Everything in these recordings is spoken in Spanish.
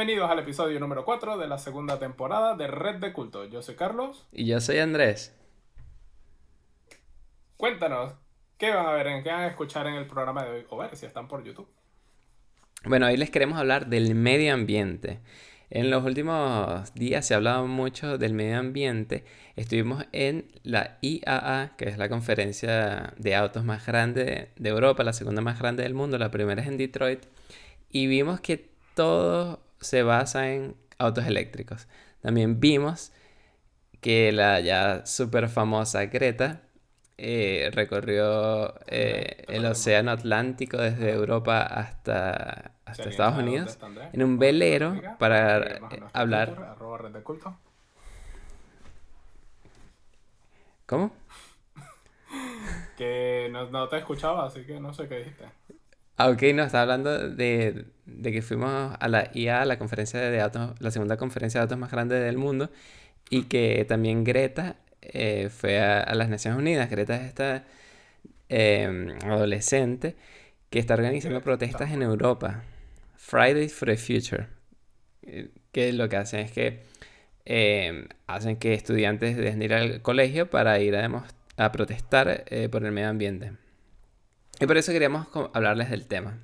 Bienvenidos al episodio número 4 de la segunda temporada de Red de Culto. Yo soy Carlos. Y yo soy Andrés. Cuéntanos, ¿qué van a ver, en qué van a escuchar en el programa de hoy? O ver si están por YouTube. Bueno, hoy les queremos hablar del medio ambiente. En los últimos días se ha hablado mucho del medio ambiente. Estuvimos en la IAA, que es la conferencia de autos más grande de Europa, la segunda más grande del mundo, la primera es en Detroit, y vimos que todo se basa en autos eléctricos. También vimos que la ya súper famosa Greta eh, recorrió eh, el océano Atlántico desde Europa hasta, hasta Estados Unidos en un velero para hablar. ¿Cómo? que no, te escuchaba, así que no sé qué dijiste. Ah, ok, no, está hablando de, que fuimos a la IA, la conferencia de autos, la segunda conferencia de autos más grande del mundo, y que también Greta eh, fue a, las Naciones Unidas. Greta es esta em, adolescente que está organizando protestas en Europa. Fridays for the Future. Eh, que lo que hacen es que em, hacen que estudiantes dejen ir al colegio para ir a, a protestar eh, por el medio ambiente. Y por eso queríamos hablarles del tema.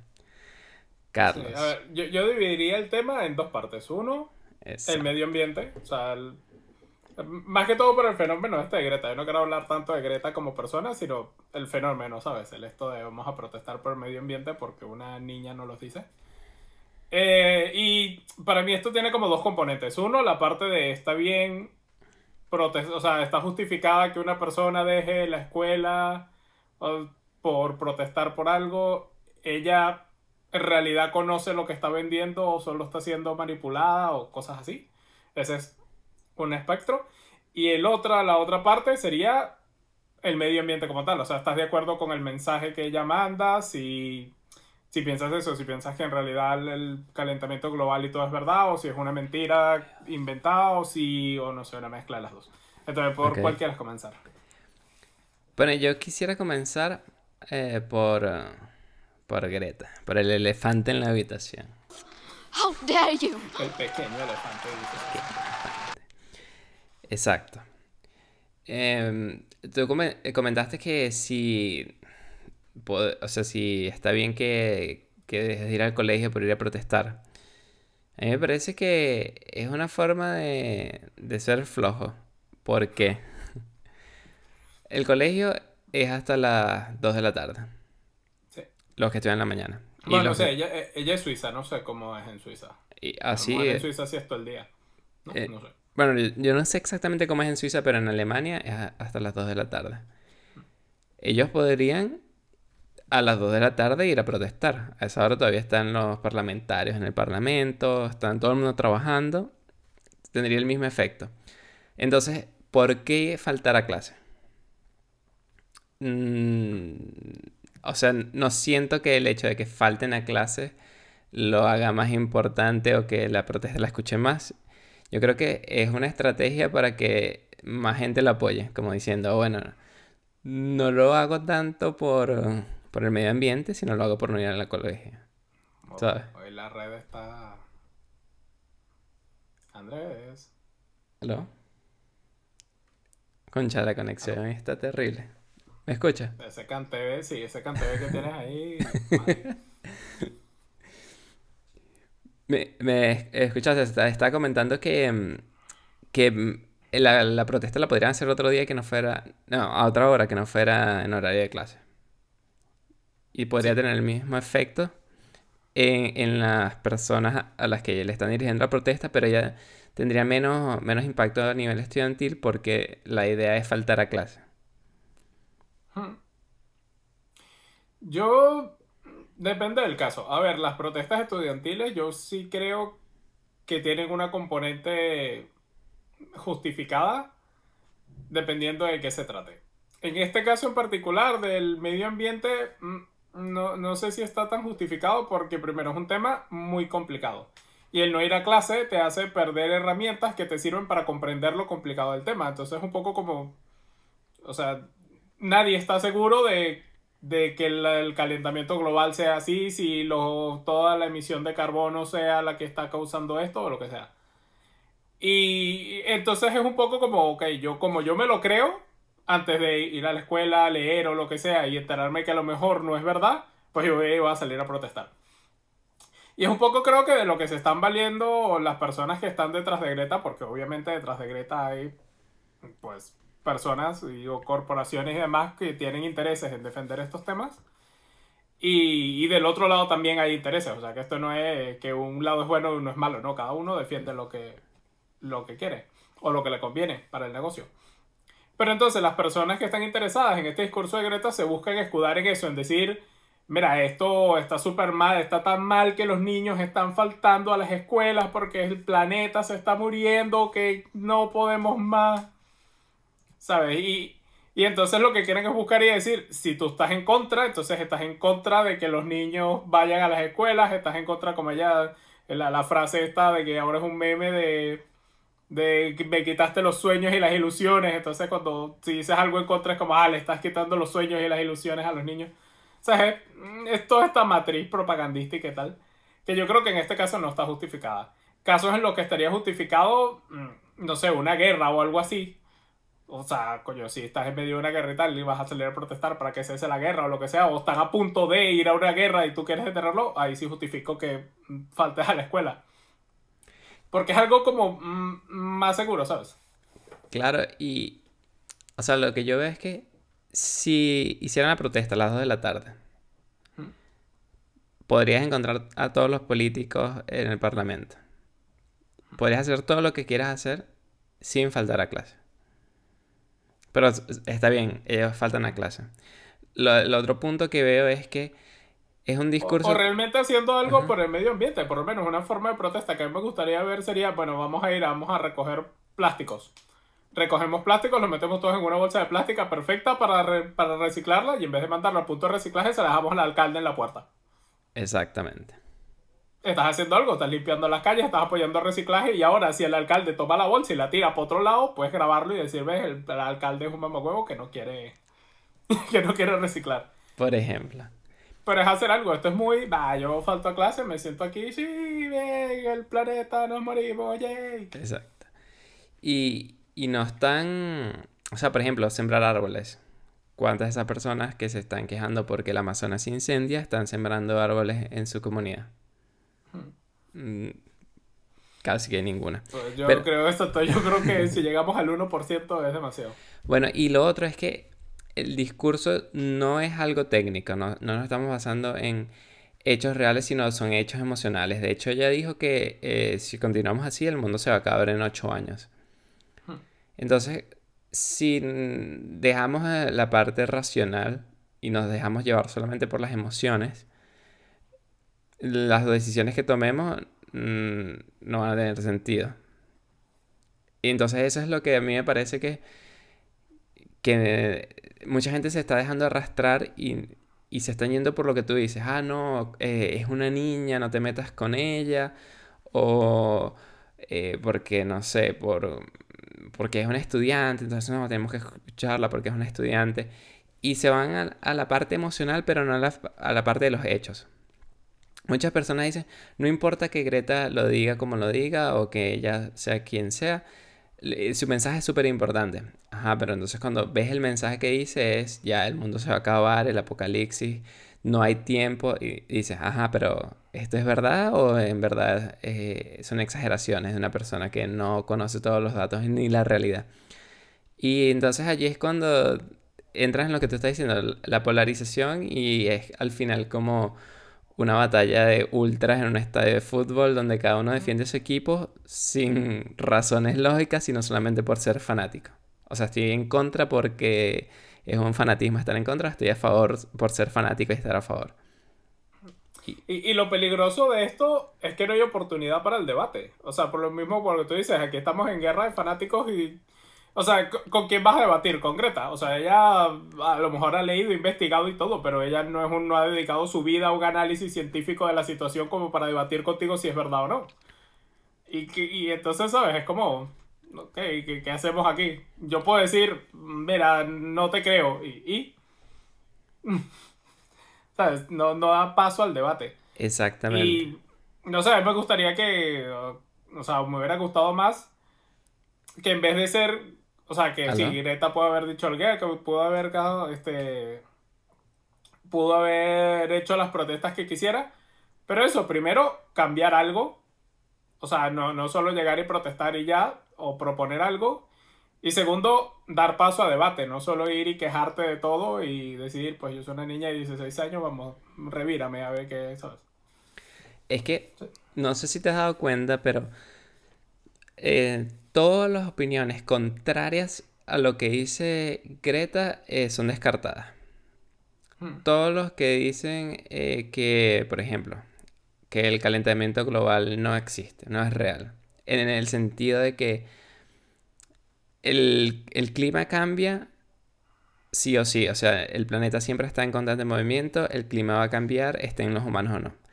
Carlos. yo, yo, dividiría el tema en dos partes. Uno, el medio ambiente. O sea, el, más que todo por el fenómeno este de Greta. Yo no quiero hablar tanto de Greta como persona, sino el fenómeno, ¿sabes? El esto de vamos a protestar por el medio ambiente porque una niña no lo dice. Eh, y para mí esto tiene como dos componentes. Uno, la parte de está bien, o sea, está justificada que una persona deje la escuela por protestar por algo. Ella en realidad conoce lo que está vendiendo o solo está siendo manipulada o cosas así. Ese es un espectro. Y el otra, la otra parte sería el medio ambiente como tal. O sea, ¿estás de acuerdo con el mensaje que ella manda? Si, si piensas eso, si piensas que en realidad el calentamiento global y todo es verdad, o si es una mentira inventada, o si, o no sé, una mezcla de las dos. Entonces, ¿por cuál quieres comenzar? Bueno, yo quisiera comenzar eh, por, por Greta, por el elefante en la habitación. How dare you? El pequeño elefante. Exacto. Em, tú comentaste que si, o sea, si está bien que, que dejes de ir al colegio por ir a protestar. A mí me parece que es una forma de, de ser flojo. ¿Por qué? El colegio es hasta las 2 de la tarde. Sí. Los que estudian en la mañana. Bueno, no sé, ella, ella, es suiza, no sé cómo es en Suiza. Y así En Suiza sí es todo el día. No, eh, no sé. Bueno, yo no sé exactamente cómo es en Suiza, pero en Alemania es hasta las 2 de la tarde. Ellos podrían a las 2 de la tarde ir a protestar. A esa hora todavía están los parlamentarios en el parlamento, están todo el mundo trabajando. Tendría el mismo efecto. Entonces, ¿por qué faltar a clase? Mm, o sea, no siento que el hecho de que falten a clase lo haga más importante o que la protesta la escuche más. Yo creo que es una estrategia para que más gente lo apoye, como diciendo, bueno, no lo hago tanto por, el medio ambiente, sino lo hago por no ir a la colegio. ¿Sabes? Hoy la red está... Andrés. ¿Aló? Concha, la conexión está terrible. ¿Me escucha? Ese CanTV, sí, ese CanTV que tienes ahí. Me, me escuchaste, está, está, comentando que, mm, que mm, la, la, protesta la podrían hacer otro día que no fuera, no, a otra hora que no fuera en horario de clase. Y podría tener el mismo efecto en, en, las personas a las que le están dirigiendo la protesta, pero ya tendría menos, menos impacto a nivel estudiantil porque la idea es faltar a clase. Yo Depende del caso. A ver, las protestas estudiantiles yo sí creo que tienen una componente justificada dependiendo de qué se trate. En este caso en particular del medio ambiente, mm, no, no sé si está tan justificado porque primero es un tema muy complicado. Y el no ir a clase te hace perder herramientas que te sirven para comprender lo complicado del tema. Entonces es un poco como, o sea, nadie está seguro de de que el, calentamiento global sea así, si lo, toda la emisión de carbono sea la que está causando esto o lo que sea. Y entonces es un poco como, ok, yo como yo me lo creo, antes de ir a la escuela, leer o lo que sea, y enterarme que a lo mejor no es verdad, pues yo voy a salir a protestar. Y es un poco creo que de lo que se están valiendo las personas que están detrás de Greta, porque obviamente detrás de Greta hay pues personas o corporaciones y demás que tienen intereses en defender estos temas. Y, y, del otro lado también hay intereses, o sea que esto no es que un lado es bueno y uno es malo, no, cada uno defiende lo que, lo que quiere o lo que le conviene para el negocio. Pero entonces las personas que están interesadas en este discurso de Greta se buscan escudar en eso, en decir, mira, esto está súper mal, está tan mal que los niños están faltando a las escuelas porque el planeta se está muriendo, que no podemos más. ¿Sabes? Y, y entonces lo que quieren es buscar y decir, si tú estás en contra, entonces estás en contra de que los niños vayan a las escuelas, estás en contra, como ella, la, la frase esta de que ahora es un meme de, de me quitaste los sueños y las ilusiones, entonces cuando si dices algo en contra es como, ah, le estás quitando los sueños y las ilusiones a los niños. O sea, es, es toda esta matriz propagandística y tal, que yo creo que en este caso no está justificada. Casos en los que estaría justificado, mm, no sé, una guerra o algo así, o sea, coño, si estás en medio de una guerra y tal y vas a salir a protestar para que cese la guerra o lo que sea, o están a punto de ir a una guerra y tú quieres detenerlo, ahí sí justifico que faltes a la escuela. Porque es algo como mm, más seguro, ¿sabes? Claro, y. O sea, lo que yo veo es que si hicieran la protesta a las 2 de la tarde, podrías encontrar a todos los políticos en el parlamento. Podrías hacer todo lo que quieras hacer sin faltar a clase. Pero está bien, ellos faltan a clase. Lo, el otro punto que veo es que es un discurso... O, realmente haciendo algo por el medio ambiente, por lo menos una forma de protesta que a mí me gustaría ver sería, bueno, vamos a ir, vamos a recoger plásticos. Recogemos plásticos, los metemos todos en una bolsa de plástica perfecta para, para reciclarla y en vez de mandarlo al punto de reciclaje se la dejamos al alcalde en la puerta. Exactamente. Estás haciendo algo, estás limpiando las calles, estás apoyando el reciclaje y ahora si el alcalde toma la bolsa y la tira para otro lado, puedes grabarlo y decir, ves, el, alcalde es un mamacuevo que no quiere que no quiere reciclar. Por ejemplo. Pero es hacer algo, esto es muy, va, yo falto a clase, me siento aquí, sí, ven, el planeta, nos morimos, yay. Exacto. Y, y no están, o sea, por ejemplo, sembrar árboles. ¿Cuántas de esas personas que se están quejando porque el Amazonas se incendia están sembrando árboles en su comunidad? Mm, casi que ninguna. Pues yo creo esto, yo creo que si llegamos al 1% es demasiado. Bueno, y lo otro es que el discurso no es algo técnico, no, nos estamos basando en hechos reales, sino son hechos emocionales. De hecho, ella dijo que eh, si continuamos así, el mundo se va a acabar en ocho años. Hmm. Entonces, si dejamos la parte racional y nos dejamos llevar solamente por las emociones, las decisiones que tomemos mm, no van a tener sentido. Y entonces eso es lo que a mí me parece que, que mucha gente se está dejando arrastrar y, y se están yendo por lo que tú dices. Ah, no, eh, es una niña, no te metas con ella. O eh, porque, no sé, por, porque es una estudiante, entonces no, tenemos que escucharla porque es una estudiante. Y se van a, la parte emocional, pero no a la, a la parte de los hechos. Muchas personas dicen, no importa que Greta lo diga como lo diga o que ella sea quien sea, su mensaje es súper importante. Ajá, pero entonces cuando ves el mensaje que dice es, ya el mundo se va a acabar, el apocalipsis, no hay tiempo, y dices, ajá, pero ¿esto es verdad o en verdad eh, son exageraciones de una persona que no conoce todos los datos ni la realidad? Y entonces allí es cuando entras en lo que tú estás diciendo, la polarización y es al final como una batalla de ultras en un estadio de fútbol donde cada uno defiende su equipo sin razones lógicas, sino solamente por ser fanático. O sea, estoy en contra porque es un fanatismo estar en contra, estoy a favor por ser fanático y estar a favor. Y, y, lo peligroso de esto es que no hay oportunidad para el debate. O sea, por lo mismo, que tú dices, aquí estamos en guerra de fanáticos y o sea, ¿con quién vas a debatir? Con Greta. O sea, ella a lo mejor ha leído, investigado y todo, pero ella no, es un, no ha dedicado su vida a un análisis científico de la situación como para debatir contigo si es verdad o no. Y, y entonces, ¿sabes? Es como, ok, ¿qué, ¿qué, hacemos aquí? Yo puedo decir, mira, no te creo. ¿Y? y? ¿sabes? No, no da paso al debate. Exactamente. Y, no sé, me gustaría que, o sea, me hubiera gustado más que en vez de ser, o sea, que si Greta pudo haber dicho algo, que pudo haber, este, pudo haber hecho las protestas que quisiera, pero eso, primero, cambiar algo, o sea, no, no solo llegar y protestar y ya, o proponer algo, y segundo, dar paso a debate, no solo ir y quejarte de todo y decidir, pues yo soy una niña de 16 años, vamos, revírame a ver qué sabes. Es que, no sé si te has dado cuenta, pero eh, todas las opiniones contrarias a lo que dice Greta eh, son descartadas. Hmm. Todos los que dicen eh, que, por ejemplo, que el calentamiento global no existe, no es real. En el sentido de que el, clima cambia sí o sí. O sea, el planeta siempre está en constante movimiento, el clima va a cambiar, estén los humanos o no.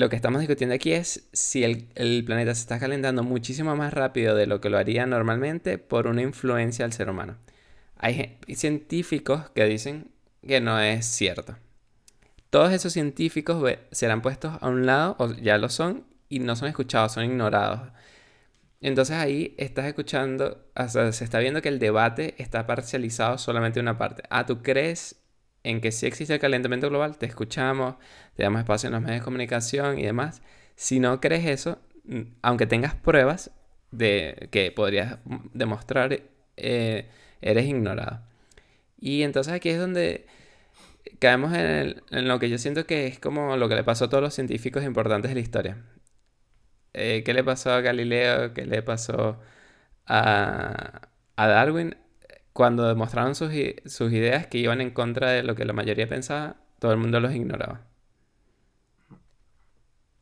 Lo que estamos discutiendo aquí es si el, planeta se está calentando muchísimo más rápido de lo que lo haría normalmente por una influencia del ser humano. Hay científicos que dicen que no es cierto. Todos esos científicos serán puestos a un lado, o ya lo son, y no son escuchados, son ignorados. Entonces ahí estás escuchando, se está viendo que el debate está parcializado solamente en una parte. Ah, ¿tú crees en que sí existe el calentamiento global? Te escuchamos, te damos espacio en los medios de comunicación y demás. Si no crees eso, aunque tengas pruebas de que podrías demostrar, eh, eres ignorado. Y entonces aquí es donde caemos en, lo que yo siento que es como lo que le pasó a todos los científicos importantes de la historia. Eh, qué le pasó a Galileo, qué le pasó a, Darwin, cuando demostraron sus, ideas que iban en contra de lo que la mayoría pensaba, todo el mundo los ignoraba.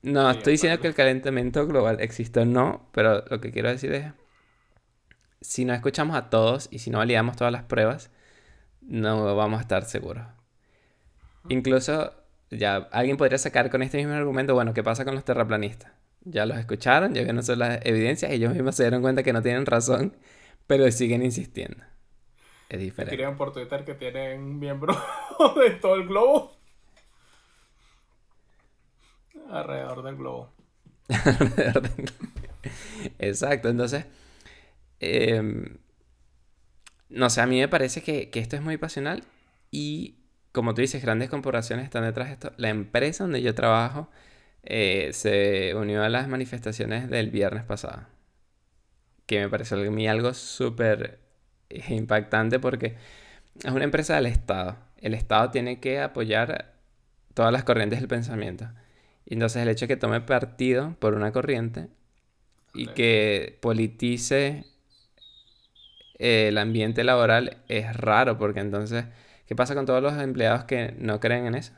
No, estoy diciendo que el calentamiento global existe o no, pero lo que quiero decir es, si no escuchamos a todos y si no validamos todas las pruebas, no vamos a estar seguros. Incluso, ya alguien podría sacar con este mismo argumento, bueno, ¿qué pasa con los terraplanistas? ya los escucharon, ya vieron las evidencias, y ellos mismos se dieron cuenta que no tienen razón, pero siguen insistiendo. Es diferente. Escriben por Twitter que tienen miembros de todo el globo. Alrededor del globo. Alrededor del globo. Exacto, entonces. Em, no sé, a mí me parece que, que esto es muy pasional y, como tú dices, grandes corporaciones están detrás de esto. La empresa donde yo trabajo eh, se unió a las manifestaciones del viernes pasado. Que me pareció a mí algo súper impactante porque es una empresa del Estado. El Estado tiene que apoyar todas las corrientes del pensamiento. Y entonces el hecho de que tome partido por una corriente y que politice el ambiente laboral es raro porque entonces, ¿qué pasa con todos los empleados que no creen en eso?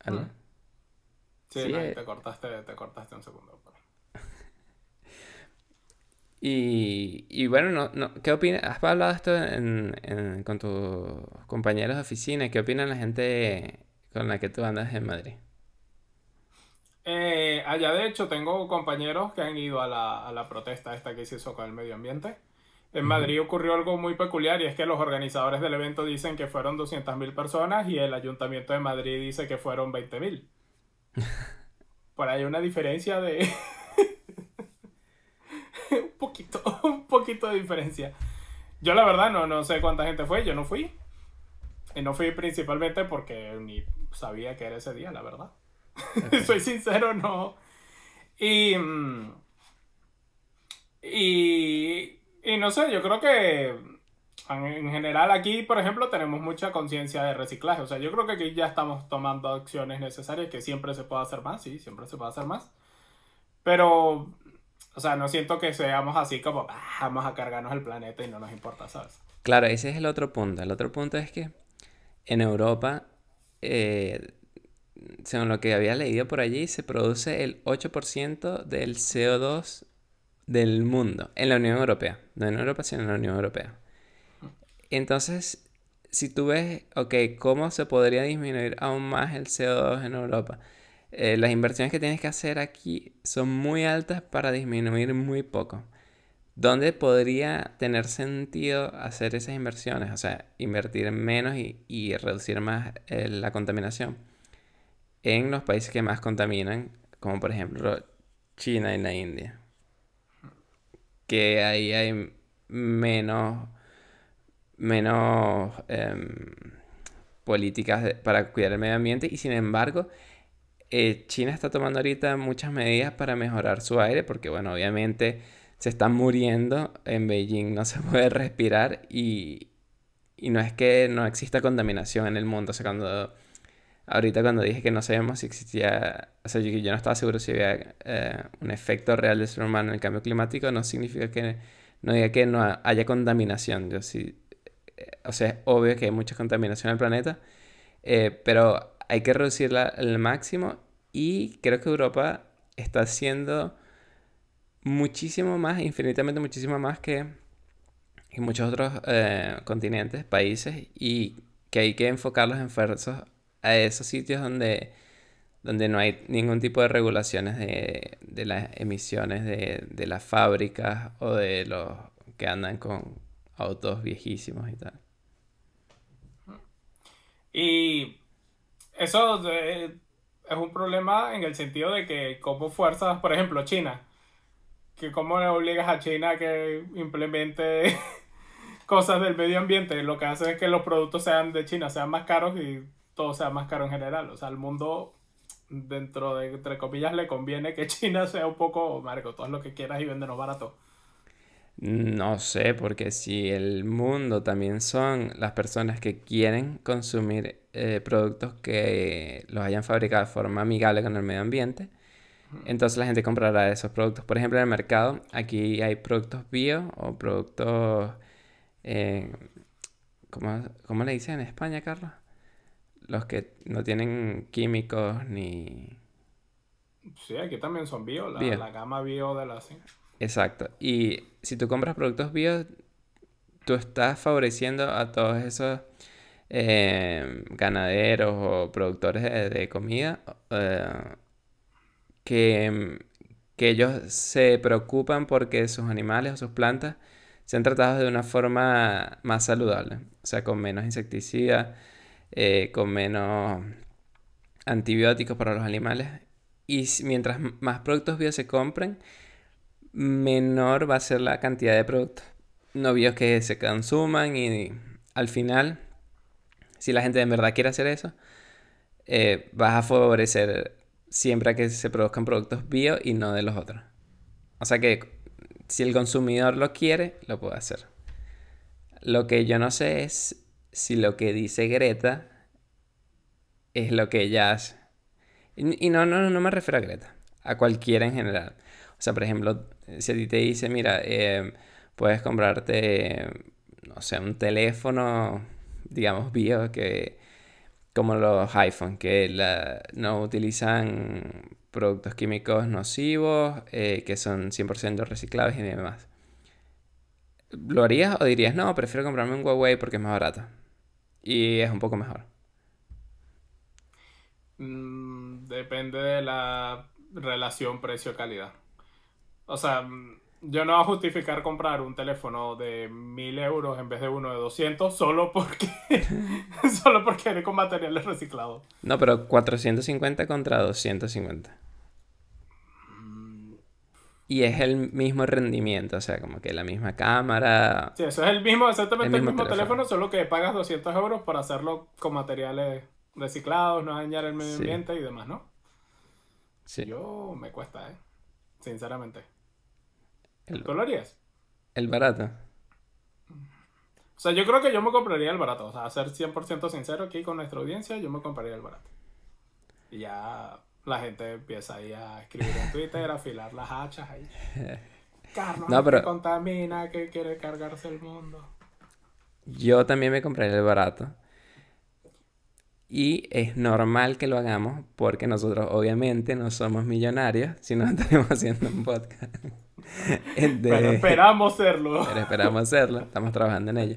¿Aló? Sí, eh. te, cortaste, te cortaste un segundo. Y, y bueno, no, no, ¿qué opinas? ¿Has hablado de esto en, con tus compañeros de oficina? ¿Qué opinan la gente con la que tú andas en Madrid? Eh, allá de hecho tengo compañeros que han ido a la, a la protesta esta que se hizo con el medio ambiente. En Madrid ocurrió algo muy peculiar y es que los organizadores del evento dicen que fueron 200.000 personas y el Ayuntamiento de Madrid dice que fueron 20.000. Por ahí hay una diferencia de... un poquito, un poquito de diferencia. Yo la verdad no, no sé cuánta gente fue, yo no fui. Y no fui principalmente porque ni sabía que era ese día, la verdad. Soy sincero, no. Y... Mm, y y no sé, yo creo que en general aquí, por ejemplo, tenemos mucha conciencia de reciclaje. O sea, yo creo que aquí ya estamos tomando acciones necesarias, que siempre se puede hacer más, sí, siempre se puede hacer más. Pero, o sea, no siento que seamos así como, ah, vamos a cargarnos el planeta y no nos importa, ¿sabes? Claro, ese es el otro punto. El otro punto es que en Europa, eh, según lo que había leído por allí, se produce el 8% del CO2 del mundo, en la Unión Europea. No en Europa, sino en la Unión Europea. Entonces, si tú ves, ok, ¿cómo se podría disminuir aún más el CO2 en Europa? Eh, las inversiones que tienes que hacer aquí son muy altas para disminuir muy poco. ¿Dónde podría tener sentido hacer esas inversiones? O sea, invertir menos y, reducir más eh, la contaminación en los países que más contaminan, como por ejemplo China y la India. Que ahí hay menos, menos em, políticas para cuidar el medio ambiente y sin embargo eh, China está tomando ahorita muchas medidas para mejorar su aire porque bueno, obviamente se están muriendo en Beijing, no se puede respirar y, y no es que no exista contaminación en el mundo. O sea, cuando ahorita cuando dije que no sabemos si existía, o sea, yo, no estaba seguro si había eh, un efecto real del ser humano en el cambio climático, no significa que no diga que no haya contaminación. Yo sí, eh, o sea, es obvio que hay mucha contaminación en el planeta, pero hay que reducirla al máximo y creo que Europa está haciendo muchísimo más, infinitamente muchísimo más que, muchos otros eh, continentes, países, y que hay que enfocar los esfuerzos a esos sitios donde, donde no hay ningún tipo de regulaciones de, de las emisiones de, de, las fábricas o de los que andan con autos viejísimos y tal. Y eso eh, es un problema en el sentido de que como fuerzas, por ejemplo, China, que cómo le obligas a China que implemente cosas del medio ambiente. Lo que hace es que los productos sean de China sean más caros y todo sea más caro en general. O sea, al mundo, dentro de, entre comillas, le conviene que China sea un poco, marco, todo lo que quieras y véndenos barato. No sé, porque si el mundo también son las personas que quieren consumir eh, productos que los hayan fabricado de forma amigable con el medio ambiente, entonces la gente comprará esos productos. Por ejemplo, en el mercado, aquí hay productos bio o productos... Eh, ¿cómo, le dicen en España, Carlos? Los que no tienen químicos ni... Sí, aquí también son bio, la, gama bio de la... Exacto. Y si tú compras productos bio, tú estás favoreciendo a todos esos eh, ganaderos o productores de, comida eh, que, que ellos se preocupan porque sus animales o sus plantas sean tratados de una forma más saludable, o sea, con menos insecticidas, eh, con menos antibióticos para los animales. Y mientras más productos bio se compren, menor va a ser la cantidad de productos no bios que se consuman y al final, si la gente en verdad quiere hacer eso, eh, vas a favorecer siempre que se produzcan productos bio y no de los otros. O sea que si el consumidor lo quiere, lo puede hacer. Lo que yo no sé es si lo que dice Greta es lo que ella hace. Y, no, no, no me refiero a Greta, a cualquiera en general. O sea, por ejemplo, si a ti te dice, mira, eh, puedes comprarte, no sé, un teléfono, digamos, bio que como los iPhones, que no utilizan productos químicos nocivos, eh, que son 100% reciclables y demás. ¿Lo harías o dirías, no, prefiero comprarme un Huawei porque es más barato? Y es un poco mejor. Mm, depende de la relación precio-calidad. O sea, yo no voy a justificar comprar un teléfono de 1000 euros en vez de uno de 200 solo porque solo porque viene con materiales reciclados. No, pero 450 contra 250. Y es el mismo rendimiento, o sea, como que la misma cámara. Sí, eso es el mismo, exactamente el mismo, teléfono. solo que pagas 200 euros para hacerlo con materiales reciclados, no dañar el medio ambiente y demás, ¿no? Sí. Yo me cuesta, ¿eh? Sinceramente. El, ¿Tú lo harías? El barato. O sea, yo creo que yo me compraría el barato. O sea, a ser 100% sincero aquí con nuestra audiencia, yo me compraría el barato. Y ya la gente empieza ahí a escribir en Twitter, a afilar las hachas ahí. Carlos, no, pero... que contamina, que quiere cargarse el mundo. Yo también me compraría el barato. Y es normal que lo hagamos porque nosotros obviamente no somos millonarios si no estaremos haciendo un podcast. Pero esperamos serlo. Pero esperamos hacerlo, estamos trabajando en ello.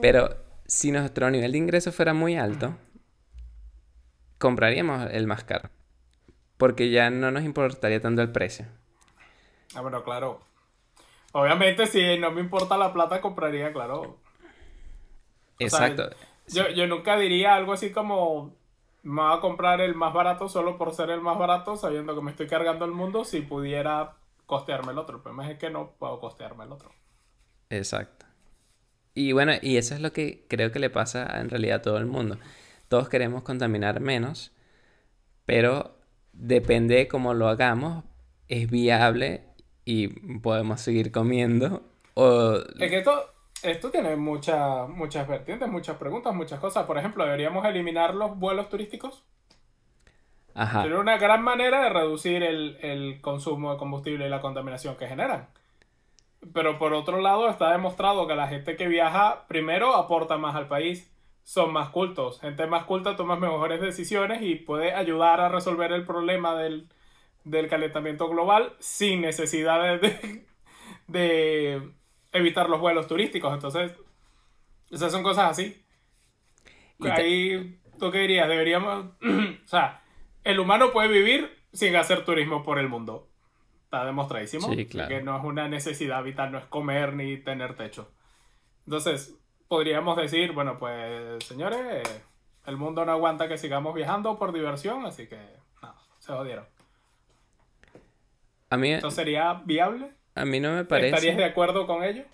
Pero si nuestro nivel de ingreso fuera muy alto, compraríamos el más caro. Porque ya no nos importaría tanto el precio. Ah, bueno, claro. Obviamente, si no me importa la plata, compraría, claro. Exacto. Yo, yo nunca diría algo así como me voy a comprar el más barato solo por ser el más barato, sabiendo que me estoy cargando el mundo, si pudiera costearme el otro. El problema es que no puedo costearme el otro. Exacto. Y bueno, y eso es lo que creo que le pasa en realidad a todo el mundo. Todos queremos contaminar menos, pero depende de cómo lo hagamos, es viable y podemos seguir comiendo. O... Es que esto, esto tiene muchas muchas vertientes, muchas preguntas, muchas cosas. Por ejemplo, ¿deberíamos eliminar los vuelos turísticos? Ajá. Sería una gran manera de reducir el, consumo de combustible y la contaminación que generan. Pero por otro lado, está demostrado que la gente que viaja, primero, aporta más al país, son más cultos. Gente más culta toma mejores decisiones y puede ayudar a resolver el problema del, calentamiento global sin necesidad de evitar los vuelos turísticos. Entonces, esas son cosas así. Ahí, ¿tú qué dirías? Deberíamos, o sea, el humano puede vivir sin hacer turismo por el mundo. Está demostradísimo. Sí, claro. Que no es una necesidad vital, no es comer ni tener techo. Entonces, podríamos decir, bueno, pues, señores, el mundo no aguanta que sigamos viajando por diversión, así que, no, se jodieron. A mí... ¿Esto sería viable? A mí no me parece. ¿Estarías de acuerdo con ello?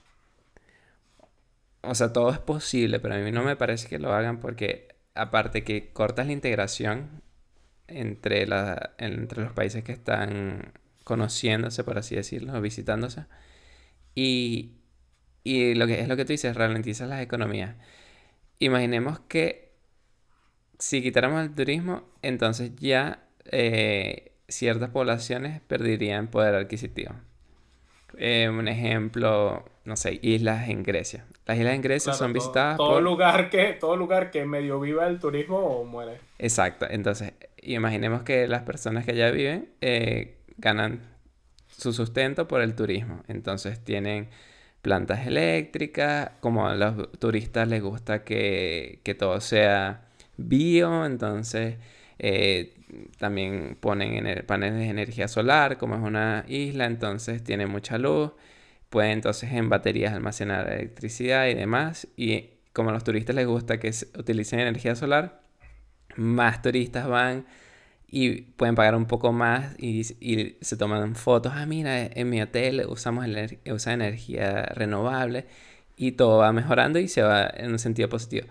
O sea, todo es posible, pero a mí no me parece que lo hagan porque, aparte que cortas la integración entre, la, entre los países que están conociéndose, por así decirlo, visitándose, y, y lo que es lo que tú dices, ralentizas las economías. Imaginemos que si quitáramos el turismo, entonces ya eh, ciertas poblaciones perderían poder adquisitivo. Eh, un ejemplo, no sé, islas en Grecia. Las islas en Grecia son visitadas todo, lugar que todo lugar que medio viva el turismo muere. Exacto. Entonces, imaginemos que las personas que allá viven eh, ganan su sustento por el turismo. Entonces tienen plantas eléctricas, como a los turistas les gusta que, que todo sea bio, entonces eh, también ponen en paneles de energía solar, como es una isla, entonces tiene mucha luz. Pueden entonces en baterías almacenar electricidad y demás. Y como a los turistas les gusta que utilicen energía solar, más turistas van y pueden pagar un poco más y, se toman fotos. Ah, mira, en mi hotel usamos usa energía renovable y todo va mejorando y se va en un sentido positivo.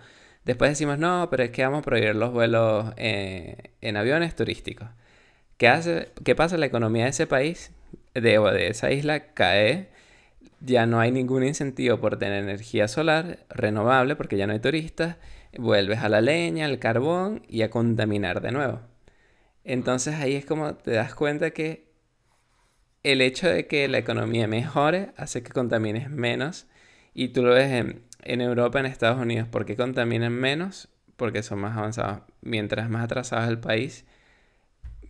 Después decimos, no, pero es que vamos a prohibir los vuelos eh, en aviones turísticos. ¿Qué, hace, ¿Qué pasa? La economía de ese país, de, de esa isla, cae. Ya no hay ningún incentivo por tener energía solar renovable porque ya no hay turistas. Vuelves a la leña, al carbón y a contaminar de nuevo. Entonces ahí es como te das cuenta que el hecho de que la economía mejore hace que contamines menos. Y tú lo ves en, en Europa, en Estados Unidos, ¿por qué contaminan menos? Porque son más avanzados. Mientras más atrasado es el país,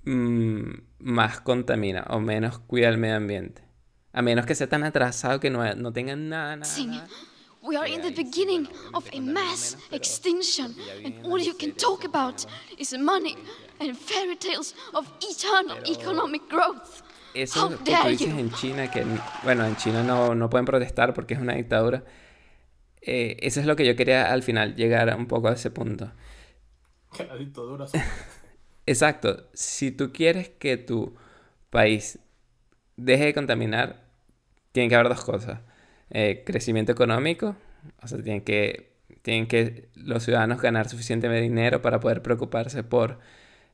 mm, más contamina o menos cuida el medio ambiente. A menos que sea tan atrasado que no, no tengan nada, nada. We are in the beginning of a mass extinction, and all you can talk about is money and fairy tales of eternal economic growth. Eso que tú dices en China, que bueno, en China no, no pueden protestar porque es una dictadura eh, eso es lo que yo quería al final, llegar un poco a ese punto. Exacto. Si tú quieres que tu país deje de contaminar, tienen que haber dos cosas. Eh, crecimiento económico, o sea, tienen que, tienen que los ciudadanos ganar suficiente dinero para poder preocuparse por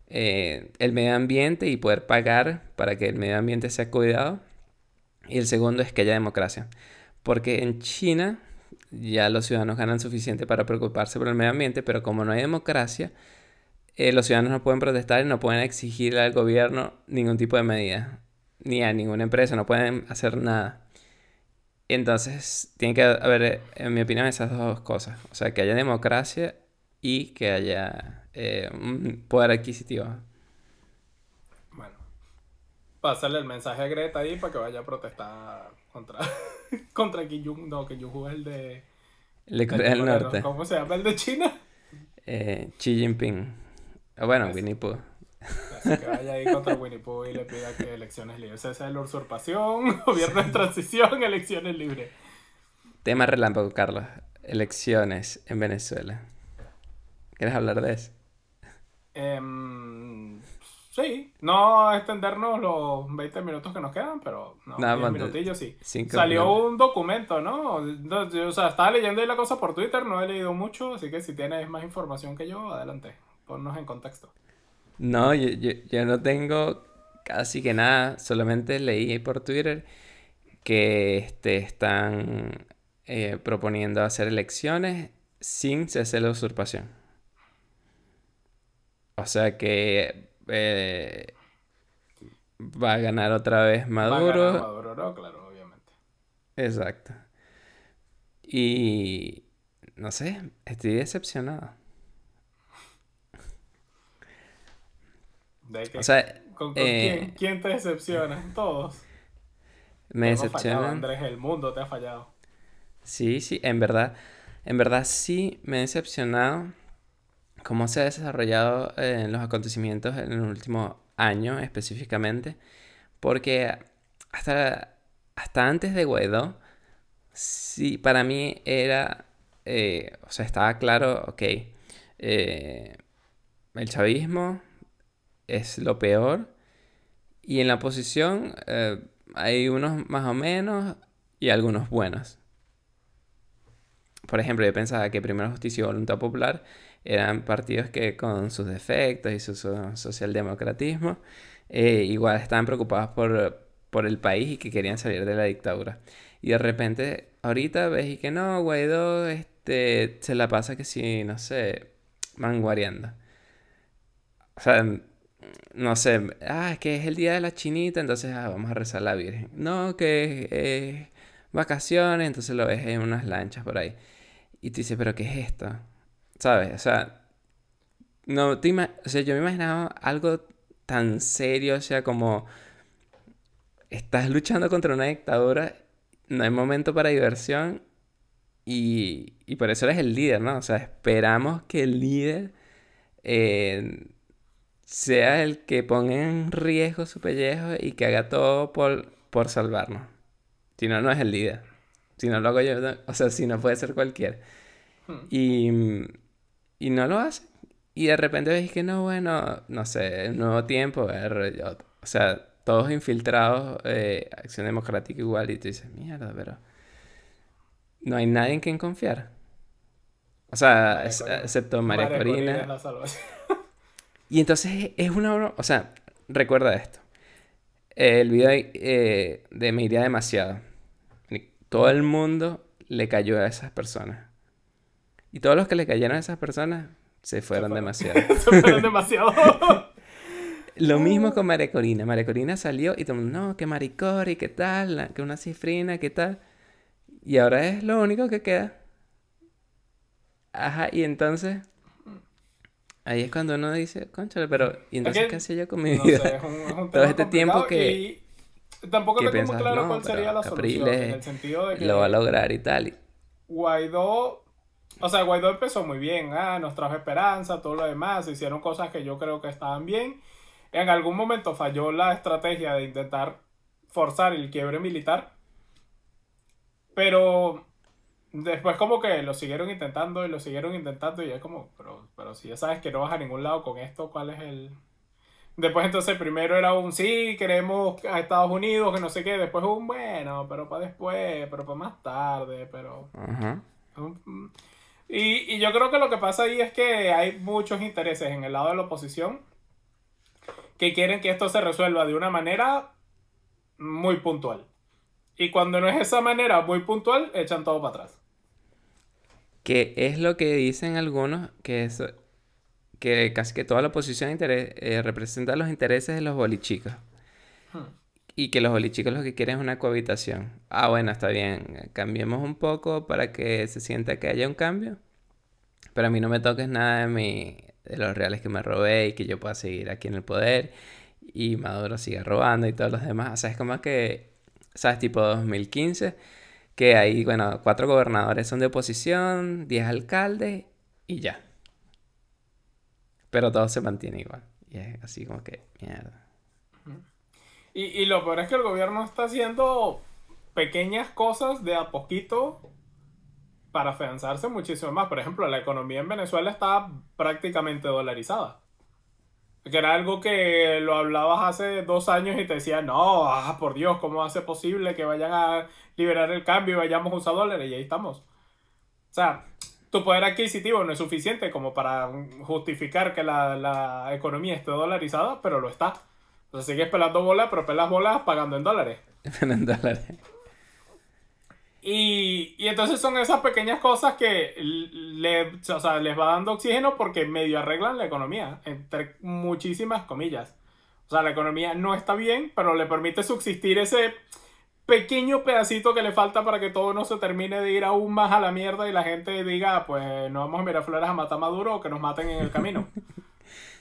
eh, el medio ambiente y poder pagar para que el medio ambiente sea cuidado. Y el segundo es que haya democracia. Porque en China ya los ciudadanos ganan suficiente para preocuparse por el medio ambiente, pero como no hay democracia, eh, los ciudadanos no pueden protestar y no pueden exigir al gobierno ningún tipo de medida, ni a ninguna empresa, no pueden hacer nada. Entonces, tiene que haber, en mi opinión, esas dos cosas. O sea, que haya democracia y que haya eh, un poder adquisitivo. Bueno, pásale el mensaje a Greta ahí para que vaya a protestar contra, contra Kim Jong, no, Kim Jong es el de... El del Norte. ¿Cómo se llama el de China? Eh, Xi Jinping. Ah, bueno, Winnie Pooh. que vaya ahí contra Winnie Pooh y le pida que elecciones libres. Esa es la usurpación, gobierno de transición, elecciones libres. Tema relámpago, Carlos. Elecciones en Venezuela. ¿Quieres hablar de eso? Em, sí, no extendernos los 20 minutos que nos quedan, pero no, 10 minutillos sí. Salió un documento, ¿no? Yo, o sea, estaba leyendo ahí la cosa por Twitter, no he leído mucho, así que si tienes más información que yo, adelante, ponnos en contexto. No, yo, yo, no tengo casi que nada, solamente leí por Twitter que este, están eh, proponiendo hacer elecciones sin cese de usurpación. O sea que eh, va a ganar otra vez Maduro. Va a ganar Maduro, no, claro, obviamente. Exacto. Y no sé, estoy decepcionado. O sea, ¿Con, eh, quién, te decepciona? Todos. Me decepciona. Andrés, el mundo te ha fallado. Sí, sí, en verdad, en verdad sí me he decepcionado cómo se ha desarrollado eh, los acontecimientos en el último año específicamente, porque hasta, hasta antes de Guaidó, sí, para mí era, eh, o sea, estaba claro, ok, eh, el chavismo es lo peor, y en la oposición hay unos más o menos y algunos buenos. Por ejemplo, yo pensaba que Primera Justicia y Voluntad Popular eran partidos que con sus defectos y su, socialdemocratismo eh, igual estaban preocupados por, por el país y que querían salir de la dictadura. Y de repente, ahorita ves y que no, Guaidó este, se la pasa que si, no sé, vanguardiando. O sea, no sé, ah, es que es el día de la chinita, entonces ah, vamos a rezar la Virgen. No, que es vacaciones, entonces lo ves en unas lanchas por ahí. Y tú dices, pero ¿qué es esto? ¿Sabes? O sea, no, te o sea, yo me imaginaba algo tan serio, o sea, como estás luchando contra una dictadura, no hay momento para diversión y, y por eso eres el líder, ¿no? O sea, esperamos que el líder eh, sea el que ponga en riesgo su pellejo y que haga todo por, por salvarnos. Si no, no es el líder. Si no lo hago yo, o sea, si no puede ser cualquiera. Hmm. Y, y no lo hace. Y de repente ves que no, bueno, no sé, nuevo tiempo, o sea, todos infiltrados, eh, Acción Democrática igual, y tú dices, mierda, pero no hay nadie en quien confiar. O sea, excepto María, Corina. y entonces es una... O sea, recuerda esto. El video eh, de Me iría demasiado todo el mundo le cayó a esas personas. Y todos los que le cayeron a esas personas se fueron, demasiado. se fueron demasiado. Lo mismo con María Corina. María Corina salió y todo el mundo, no, que Maricori, qué tal, que una cifrina, qué tal. Y ahora es lo único que queda. Ajá, y entonces. Ahí es cuando uno dice, conchale, pero. ¿Y entonces qué hacía yo con mi vida? Todo este tiempo que. Tampoco tengo muy claro cuál sería la solución. En el sentido de que. Lo va a lograr y tal. Guaidó. O sea, Guaidó empezó muy bien. Ah, nos trajo esperanza, todo lo demás. Hicieron cosas que yo creo que estaban bien. En algún momento falló la estrategia de intentar forzar el quiebre militar. Pero después como que lo siguieron intentando y lo siguieron intentando y es como, pero, pero si ya sabes que no vas a ningún lado con esto, ¿cuál es el, Después entonces primero era un sí, queremos a Estados Unidos, que no sé qué, después un bueno, pero para después, pero para más tarde, pero... y, y yo creo que lo que pasa ahí es que hay muchos intereses en el lado de la oposición que quieren que esto se resuelva de una manera muy puntual. Y cuando no es esa manera muy puntual, echan todo para atrás. Que es lo que dicen algunos, que eso que casi que toda la oposición eh, representa los intereses de los bolichicos. Hmm. Y que los bolichicos lo que quieren es una cohabitación. Ah, bueno, está bien. Cambiemos un poco para que se sienta que haya un cambio. Pero a mí no me toques nada de, mi, de los reales que me robé y que yo pueda seguir aquí en el poder. Y Maduro siga robando y todos los demás. O sea, es como que, ¿sabes? Tipo 2015. Que ahí, bueno, cuatro gobernadores son de oposición, diez alcaldes y ya pero todo se mantiene igual. Y es así como que, mierda. Y, y lo peor es que el gobierno está haciendo pequeñas cosas de a poquito para afianzarse muchísimo más. Por ejemplo, la economía en Venezuela está prácticamente dolarizada. Que era algo que lo hablabas hace dos años y te decían, no, ah, por Dios, ¿cómo ser posible que vayan a liberar el cambio y vayamos a usar dólares? Y ahí estamos. O sea, tu poder adquisitivo no es suficiente como para justificar que la, la economía esté dolarizada, pero lo está. O sea, sigues pelando bolas, pero pelas bolas pagando en dólares. en dólares. Y, y, entonces son esas pequeñas cosas que le, o sea, les va dando oxígeno porque medio arreglan la economía, entre muchísimas comillas. O sea, la economía no está bien, pero le permite subsistir ese pequeño pedacito que le falta para que todo no se termine de ir aún más a la mierda y la gente diga, pues no vamos a mirar flores a matar Maduro o que nos maten en el camino.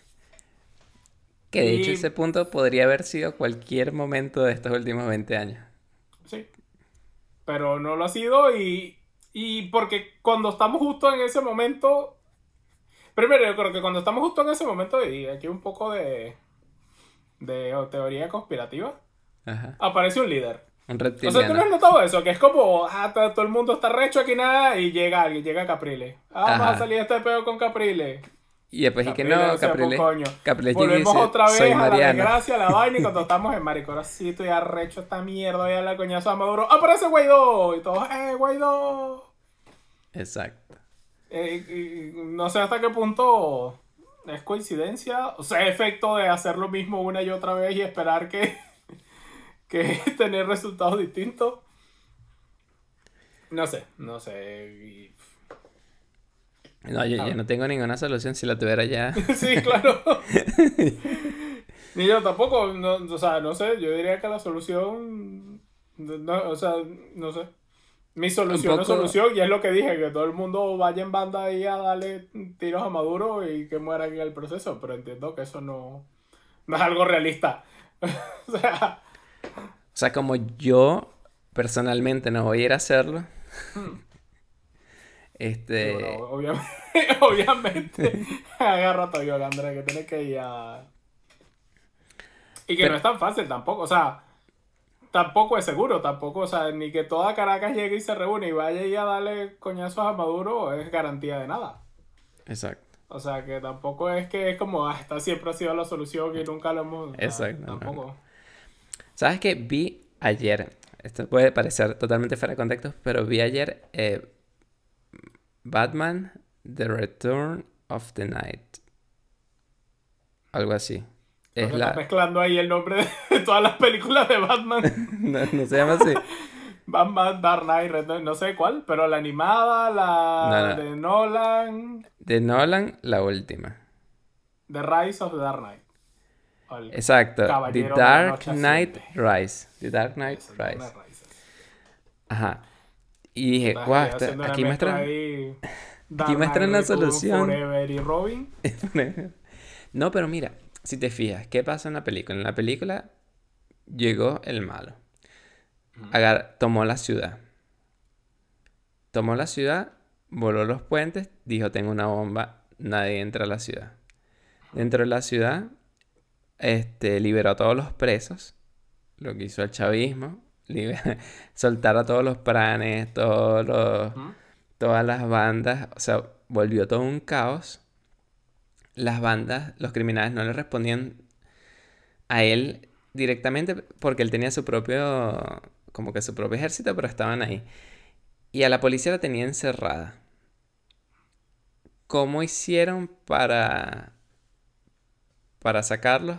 que de hecho ese punto podría haber sido cualquier momento de estos últimos 20 años. Sí pero no lo ha sido y, y porque cuando estamos justo en ese momento, primero yo creo que cuando estamos justo en ese momento, y aquí un poco de, de teoría conspirativa, aparece un líder. Un o sea, tú no has notado eso, que es como, ah, todo el mundo está recho aquí nada, y llega alguien, llega Caprile. Ah, vamos a salir este pedo con Caprile. Y después y que no, Caprile. Caprile Volvemos otra vez a la desgracia, a la vaina, y cuando estamos en Marico, ahora sí estoy arrecho esta mierda, voy a la coñazo a Maduro. ¡Aparece Guaidó! Y todos, ¡eh, Guaidó! Exacto. Eh, no sé hasta qué punto es coincidencia, o sea, efecto de hacer lo mismo una y otra vez y esperar que, que tener resultados distintos. No sé, no sé. No, yo, no tengo ninguna solución. Si la tuviera ya. sí, claro. Ni yo tampoco. o sea, no sé. Yo diría que la solución. No, o sea, no sé. Mi solución es solución. Y es lo que dije: que todo el mundo vaya en banda ahí a darle tiros a Maduro y que muera en el proceso. Pero entiendo que eso no, no es algo realista. o sea. O sea, como yo personalmente no voy a ir a hacerlo. Hmm. Este. obviamente, obviamente agarra todo Andrés, que tiene que ir a. Y que no es tan fácil tampoco, o sea, tampoco es seguro, tampoco, o sea, ni que toda Caracas llegue y se reúne y vaya y a darle coñazos a Maduro es garantía de nada. Exacto. O sea, que tampoco es que es como, ah, esta siempre ha sido la solución y nunca lo hemos... Exacto. Tampoco. ¿Sabes qué? Vi ayer, esto puede parecer totalmente fuera de contexto, pero vi ayer eh, Batman, The Return of the Night. Algo así. Es la... mezclando ahí el nombre de todas las películas de Batman. no, se llama así. Batman, Dark Knight, no sé cuál, pero la animada, la de Nolan. De Nolan, la última. The Rise of the Dark Knight. Exacto. The Dark Knight Rise. The Dark Knight Rise. Ajá. Y dije, guau, aquí muestran. Aquí muestran la solución. y Robin. no, pero mira, si te fijas, ¿qué pasa en la película? En la película llegó el malo. Agar tomó la ciudad. Tomó la ciudad, voló los puentes, dijo, tengo una bomba, nadie entra a la ciudad. Dentro de la ciudad, este, liberó a todos los presos, lo que hizo el chavismo, soltar a todos los pranes, todos los, todas las bandas, o sea, volvió todo un caos. Las bandas, los criminales no le respondían a él directamente porque él tenía su propio, como que su propio ejército, pero estaban ahí. Y a la policía la tenía encerrada. ¿Cómo hicieron para, para sacarlos?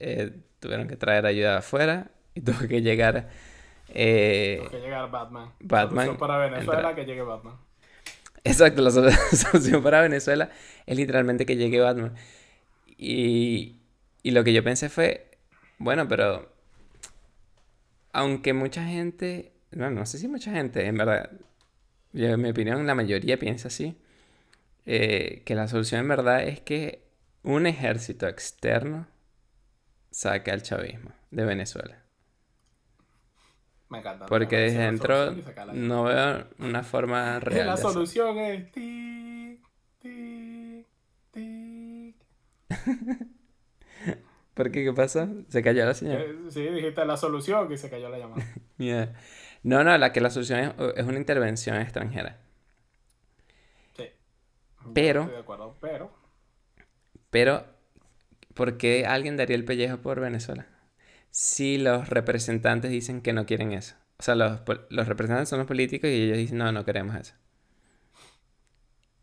Eh, tuvieron que traer ayuda de afuera y tuvo que llegar. Eh, tuvo que llegar Batman. Batman. Solución para Venezuela, que llegue Batman. Exacto, la solución para Venezuela es literalmente que llegue Batman. Y, y lo que yo pensé fue, bueno, pero aunque mucha gente, no, no sé si mucha gente, en verdad, yo, en mi opinión, la mayoría piensa así, eh, que la solución en verdad es que un ejército externo saque al chavismo de Venezuela. Me encanta. Porque desde dentro no veo una forma real. La solución es tic, tic, tic. ¿Por qué? ¿Qué pasa? ¿Se cayó la señal? Eh, sí, dijiste la solución y se cayó la llamada. No, no, la que la solución es, una intervención extranjera. Sí. Pero. Estoy de acuerdo, pero. Pero, ¿por qué alguien daría el pellejo por Venezuela? Si los representantes dicen que no quieren eso. O sea, los, los representantes son los políticos y ellos dicen, no, no queremos eso.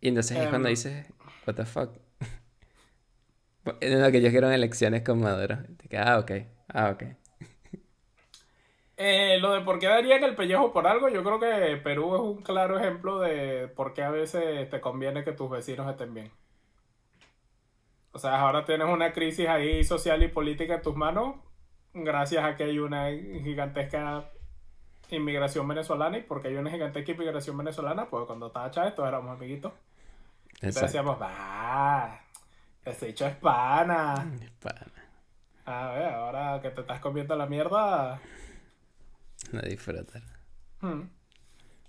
Y entonces es cuando dices, what the fuck. Lo que ellos quieren elecciones con Maduro. Ah, ok. Ah, ok. Eh, lo de por qué darían el pellejo por algo, yo creo que Perú es un claro ejemplo de por qué a veces te conviene que tus vecinos estén bien. O sea, ahora tienes una crisis ahí social y política en tus manos, gracias a que hay una gigantesca inmigración venezolana y porque hay una gigantesca inmigración venezolana, pues cuando estaba Chávez todos éramos amiguitos. Entonces decíamos, va, ese hecho es pana. A ver, ahora que te estás comiendo la mierda. No disfrutar. Hmm.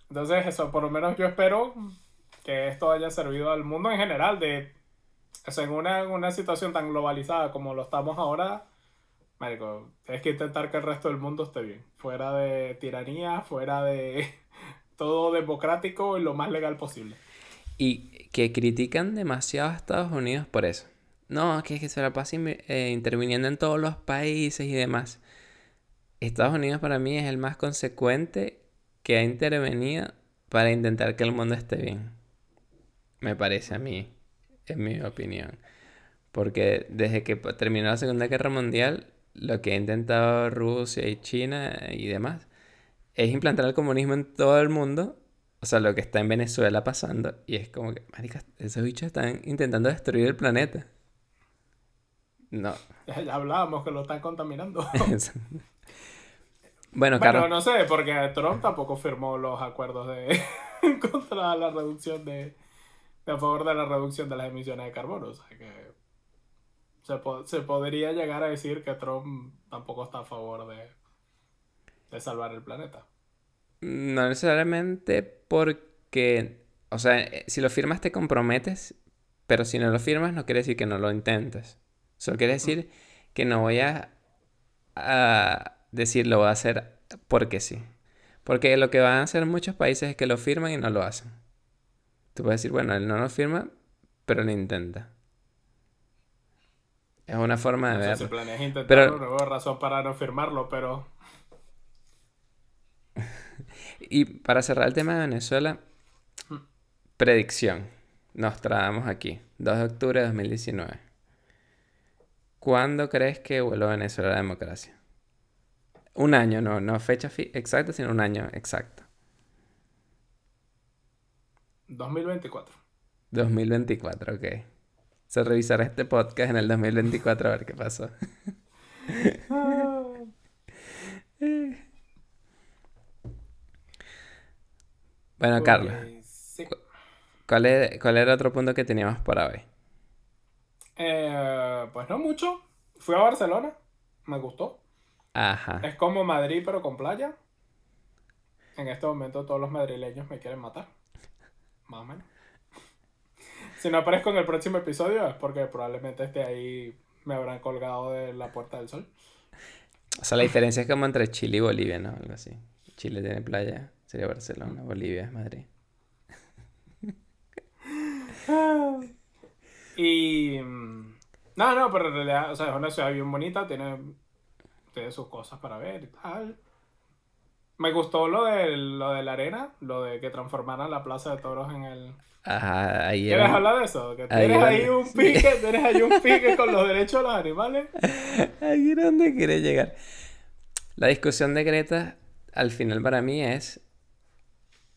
Entonces, eso, por lo menos yo espero que esto haya servido al mundo en general. De, en una, una situación tan globalizada como lo estamos ahora, Marico, tienes que intentar que el resto del mundo esté bien. Fuera de tiranía, fuera de todo democrático y lo más legal posible. Y que critican demasiado a Estados Unidos por eso. No, que, es que se la pasa eh, interviniendo en todos los países y demás. Estados Unidos para mí es el más consecuente que ha intervenido para intentar que el mundo esté bien. Me parece a mí, en mi opinión. Porque desde que terminó la Segunda Guerra Mundial, lo que ha intentado Rusia y China y demás es implantar el comunismo en todo el mundo o sea, lo que está en Venezuela pasando. Y es como que, marica, esos bichos están intentando destruir el planeta. No. Ya hablábamos que lo están contaminando. bueno, claro. no sé, porque Trump tampoco firmó los acuerdos de contra la reducción de, de a favor de la reducción de las emisiones de carbono. O sea que se, se podría llegar a decir que Trump tampoco está a favor de, de salvar el planeta. No necesariamente porque, o sea, eh, si lo firmas te comprometes, pero si no lo firmas no quiere decir que no lo intentes. Solo quiere decir que no voy a, decir lo voy a hacer porque sí. Porque lo que van a hacer muchos países es que lo firman y no lo hacen. Tú puedes decir, bueno, él no lo firma, pero lo intenta. Es una forma de ver. pero... no razón para no firmarlo, pero y para cerrar el tema de Venezuela, predicción. Nos traemos aquí, 2 de octubre de 2019. ¿Cuándo crees que vuelva a Venezuela la democracia? Un año, no, no fecha exacta, sino un año exacto. 2024. 2024, ok. Se revisará este podcast en el 2024 a ver qué pasó. Bueno, Carlos. ¿cuál, es, ¿Cuál era otro punto que teníamos para hoy? Eh, pues no mucho. Fui a Barcelona. Me gustó. Ajá. Es como Madrid, pero con playa. En este momento todos los madrileños me quieren matar. Más o menos. Si no aparezco en el próximo episodio es porque probablemente esté ahí, me habrán colgado de la Puerta del Sol. O sea, la diferencia es como entre Chile y Bolivia, ¿no? Algo así. Chile tiene playa. Sería Barcelona, Bolivia, Madrid. y. Mm, no, no, pero en realidad, o sea, es una ciudad bien bonita, tiene, tiene sus cosas para ver y tal. Me gustó lo de, lo de la arena, lo de que transformaran la plaza de toros en el. Ajá, ahí ¿Quieres hablar de eso? Que tienes ahí, un pique, tienes ahí un pique con los derechos de los animales. Ahí es donde quiere llegar. La discusión de Greta, al final para mí es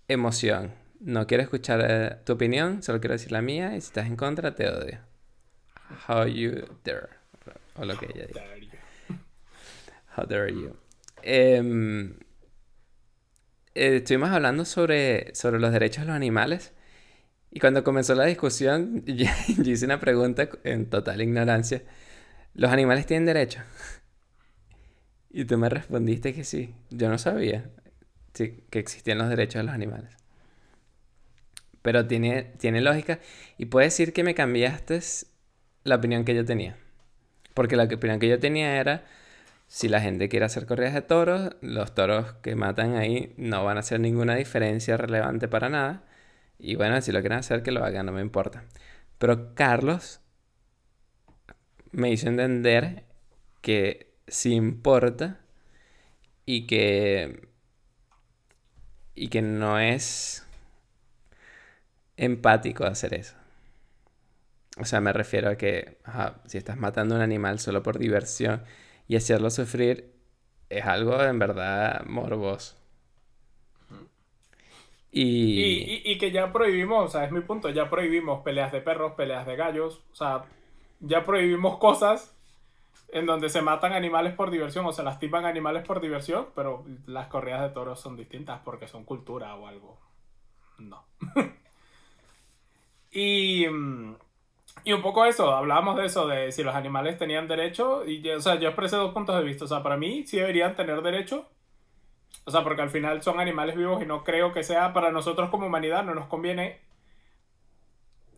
emoción. No quiero escuchar eh, tu opinión, solo quiero decir la mía y si estás en contra te odio. How you dare. O lo que ella diga. How dare you. Em, eh, estuvimos hablando sobre, sobre los derechos de los animales y cuando comenzó la discusión yo, hice una pregunta en total ignorancia. ¿Los animales tienen derecho? Y tú me respondiste que sí. Yo no sabía que existían los derechos de los animales. Pero tiene, tiene lógica y puedo decir que me cambiaste la opinión que yo tenía. Porque la opinión que yo tenía era, si la gente quiere hacer corridas de toros, los toros que matan ahí no van a hacer ninguna diferencia relevante para nada. Y bueno, si lo quieren hacer, que lo hagan, no me importa. Pero Carlos me hizo entender que sí importa y que y que no es empático hacer eso. O sea, me refiero a que si estás matando a un animal solo por diversión y hacerlo sufrir, es algo en verdad morboso. Y... Y, que ya prohibimos, o sea, es mi punto, ya prohibimos peleas de perros, peleas de gallos, o sea, ya prohibimos cosas en donde se matan animales por diversión o se lastiman animales por diversión, pero las corridas de toros son distintas porque son cultura o algo. No. y, y un poco eso, hablábamos de eso, de si los animales tenían derecho, y yo, o sea, yo expresé dos puntos de vista, o sea, para mí sí deberían tener derecho, o sea, porque al final son animales vivos y no creo que sea para nosotros como humanidad, no nos conviene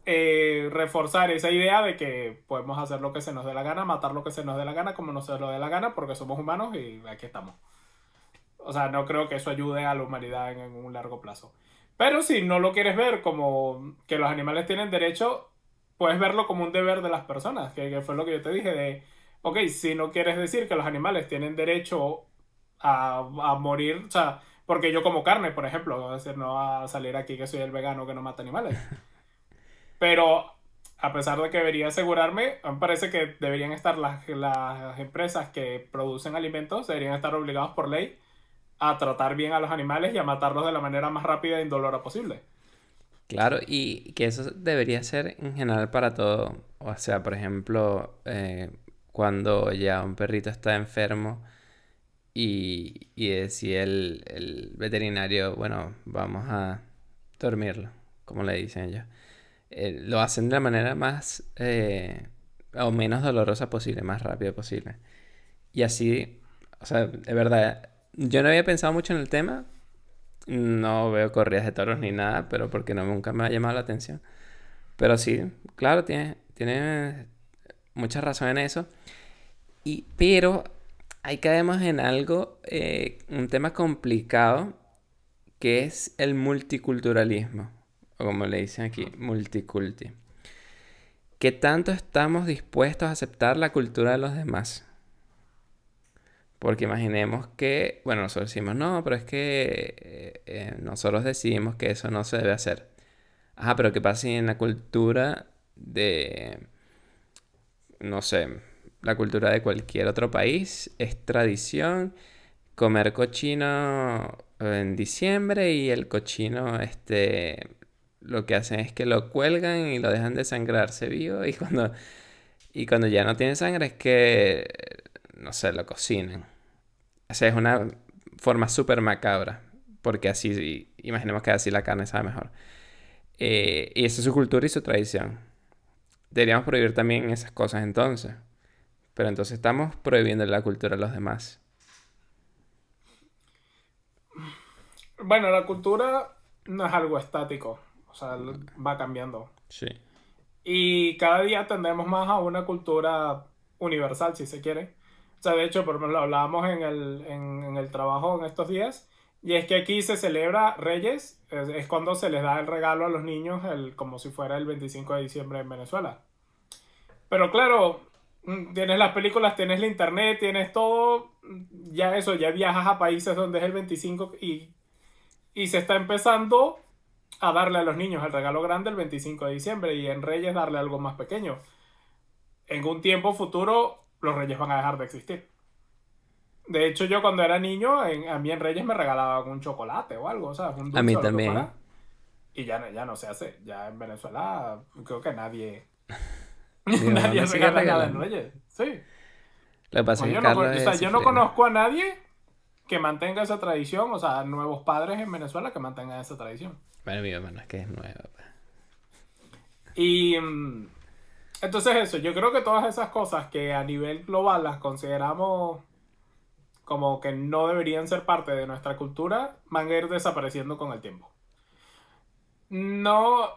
eh, reforzar esa idea de que podemos hacer lo que se nos dé la gana, matar lo que se nos dé la gana, como no se lo dé la gana, porque somos humanos y aquí estamos. O sea, no creo que eso ayude a la humanidad en, un largo plazo. Pero si no lo quieres ver como que los animales tienen derecho, puedes verlo como un deber de las personas, que, fue lo que yo te dije de, ok, si no quieres decir que los animales tienen derecho a, a morir, o sea, porque yo como carne, por ejemplo, decir, no va a salir aquí que soy el vegano que no mata animales. Pero a pesar de que debería asegurarme, me parece que deberían estar las, las empresas que producen alimentos, deberían estar obligados por ley a tratar bien a los animales y a matarlos de la manera más rápida e indolora posible. Claro, y que eso debería ser en general para todo. O sea, por ejemplo, eh, cuando ya un perrito está enfermo y, y si el, el veterinario, bueno, vamos a dormirlo, como le dicen ellos. Eh, lo hacen de la manera más eh, o menos dolorosa posible, más rápida posible. Y así, o sea, de verdad, yo no había pensado mucho en el tema. No veo corridas de toros ni nada, pero porque no, nunca me ha llamado la atención. Pero sí, claro, tiene, tiene mucha razón en eso. Y, pero ahí caemos en algo, eh, un tema complicado, que es el multiculturalismo o como le dicen aquí, multiculti. ¿Qué tanto estamos dispuestos a aceptar la cultura de los demás? Porque imaginemos que, bueno, nosotros decimos, no, pero es que eh, eh, nosotros decidimos que eso no se debe hacer. Ajá, pero ¿qué pasa si en la cultura de, no sé, la cultura de cualquier otro país es tradición comer cochino en diciembre y el cochino, este, lo que hacen es que lo cuelgan y lo dejan desangrarse vivo y cuando, y cuando ya no tiene sangre es que, no sé, lo cocinan. O sea, es una forma súper macabra, porque así, imaginemos que así la carne sabe mejor. Eh, y esa es su cultura y su tradición. Deberíamos prohibir también esas cosas entonces. Pero entonces estamos prohibiendo la cultura de los demás. Bueno, la cultura no es algo estático. O sea, va cambiando. Sí. Y cada día tendemos más a una cultura universal, si se quiere. O sea, de hecho, por lo hablábamos en el, en, el trabajo en estos días. Y es que aquí se celebra Reyes, es, cuando se les da el regalo a los niños, el, como si fuera el 25 de diciembre en Venezuela. Pero claro, tienes las películas, tienes la internet, tienes todo, ya eso, ya viajas a países donde es el 25 y, y se está empezando a darle a los niños el regalo grande el 25 de diciembre y en Reyes darle algo más pequeño. En un tiempo futuro los Reyes van a dejar de existir. De hecho, yo cuando era niño, a mí en Reyes me regalaban un chocolate o algo, o sea, un A mí también. Y ya, ya no se hace. Ya en Venezuela creo que nadie... nadie regala nada en Reyes. Sí. Lo que pasa es que yo, no, o sea, yo no conozco a nadie que mantenga esa tradición, o sea, nuevos padres en Venezuela que mantengan esa tradición. Bueno, mi hermano es que es nueva. Pues. Y mm, entonces eso, yo creo que todas esas cosas que a nivel global las consideramos como que no deberían ser parte de nuestra cultura, van a ir desapareciendo con el tiempo. No,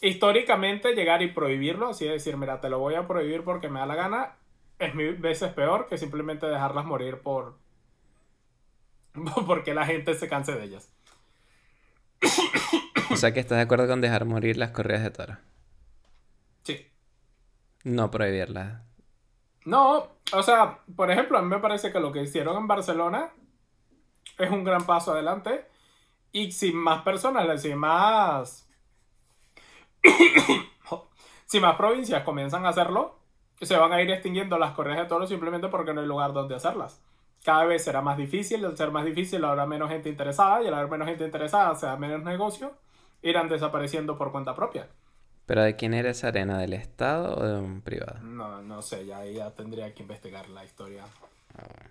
históricamente llegar y prohibirlo, así decir, mira, te lo voy a prohibir porque me da la gana, es mil veces peor que simplemente dejarlas morir por. porque la gente se canse de ellas. O sea que estás de acuerdo con dejar morir las corridas de toro. Sí. No prohibirlas. No, o sea, por ejemplo, a mí me parece que lo que hicieron en Barcelona es un gran paso adelante. Y si más personas, si más. si más provincias comienzan a hacerlo, se van a ir extinguiendo las correas de toros simplemente porque no hay lugar donde hacerlas. Cada vez será más difícil, al ser más difícil habrá menos gente interesada y al haber menos gente interesada será menos negocio, irán desapareciendo por cuenta propia. ¿Pero de quién era esa arena? ¿Del Estado o de un privado? No, no sé, ya, ya tendría que investigar la historia. Ah.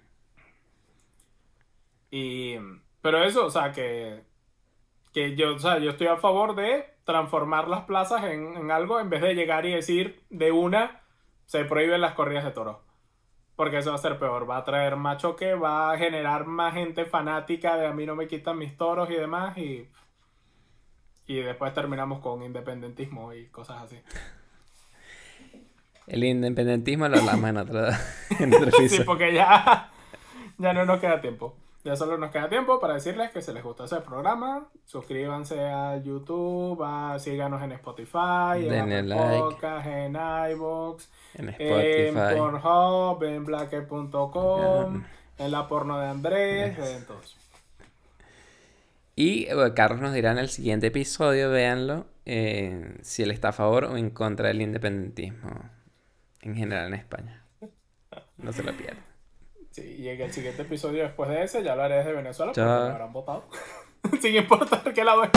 Y, pero eso, o sea, que, que yo, o sea, yo estoy a favor de transformar las plazas en, en algo en vez de llegar y decir de una se prohíben las corridas de toros. Porque eso va a ser peor, va a traer más choque, va a generar más gente fanática de a mí no me quitan mis toros y demás y, y después terminamos con independentismo y cosas así. El independentismo lo hablamos en otro, en Sí, porque ya, ya no nos queda tiempo. Ya solo nos queda tiempo para decirles que si les gustó ese programa, suscríbanse a YouTube, síganos en Spotify, en Podcast, en iVoox, en, Spotify. en Pornhub, en Blacker.com, en la porno de Andrés, en todos. Y Carlos nos dirá en el siguiente episodio, véanlo, eh, si él está a favor o en contra del independentismo en general en España. No se lo pierdan. Sí, y en el siguiente episodio después de ese ya hablaré de Venezuela porque me habrán votado. Sin importar que la voy